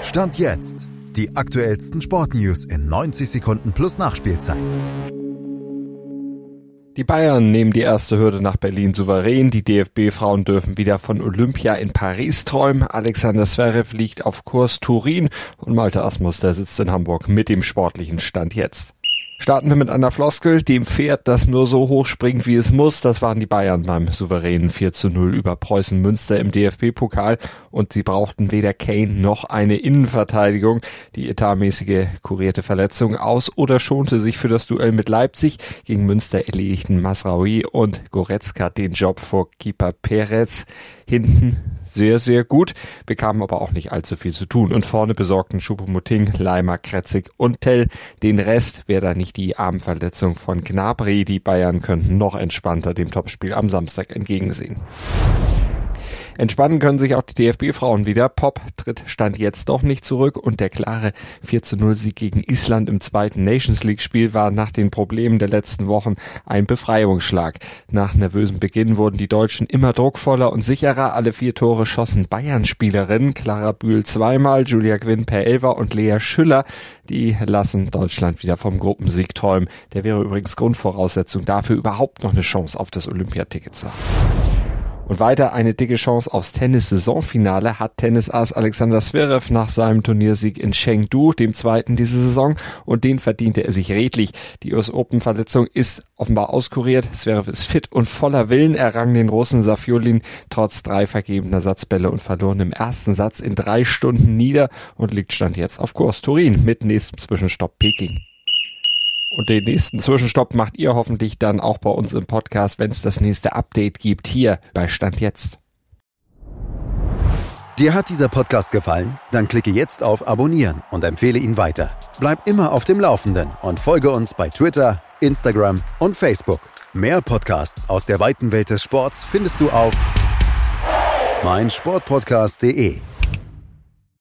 Stand jetzt. Die aktuellsten Sportnews in 90 Sekunden plus Nachspielzeit. Die Bayern nehmen die erste Hürde nach Berlin souverän. Die DFB-Frauen dürfen wieder von Olympia in Paris träumen. Alexander Zverev liegt auf Kurs Turin und Malte Asmus, der sitzt in Hamburg mit dem sportlichen Stand jetzt. Starten wir mit einer Floskel, dem Pferd, das nur so hoch springt, wie es muss. Das waren die Bayern beim souveränen 4 zu 0 über Preußen Münster im DFB-Pokal und sie brauchten weder Kane noch eine Innenverteidigung. Die etatmäßige kurierte Verletzung aus oder schonte sich für das Duell mit Leipzig. Gegen Münster erledigten Masraoui und Goretzka den Job vor Keeper Perez. Hinten sehr, sehr gut, bekamen aber auch nicht allzu viel zu tun. Und vorne besorgten Schuppomoting, Leimer, Kretzig und Tell. Den Rest wäre da nicht die Armverletzung von Gnabry. Die Bayern könnten noch entspannter dem Topspiel am Samstag entgegensehen. Entspannen können sich auch die DFB-Frauen wieder. Pop tritt Stand jetzt doch nicht zurück und der klare 4 zu 0 Sieg gegen Island im zweiten Nations League Spiel war nach den Problemen der letzten Wochen ein Befreiungsschlag. Nach nervösem Beginn wurden die Deutschen immer druckvoller und sicherer. Alle vier Tore schossen Bayern-Spielerinnen. Clara Bühl zweimal, Julia Gwynn per Elfer und Lea Schüller. Die lassen Deutschland wieder vom Gruppensieg träumen. Der wäre übrigens Grundvoraussetzung dafür, überhaupt noch eine Chance auf das Olympiaticket zu haben. Und weiter eine dicke Chance aufs Tennis-Saisonfinale hat Tennisass Alexander Zverev nach seinem Turniersieg in Chengdu, dem zweiten diese Saison, und den verdiente er sich redlich. Die US Open Verletzung ist offenbar auskuriert. Zverev ist fit und voller Willen. Er rang den Russen Safiolin trotz drei vergebener Satzbälle und verloren im ersten Satz in drei Stunden nieder und liegt stand jetzt auf Kurs Turin mit nächstem Zwischenstopp Peking. Und den nächsten Zwischenstopp macht ihr hoffentlich dann auch bei uns im Podcast, wenn es das nächste Update gibt, hier bei Stand jetzt. Dir hat dieser Podcast gefallen? Dann klicke jetzt auf Abonnieren und empfehle ihn weiter. Bleib immer auf dem Laufenden und folge uns bei Twitter, Instagram und Facebook. Mehr Podcasts aus der weiten Welt des Sports findest du auf meinsportpodcast.de.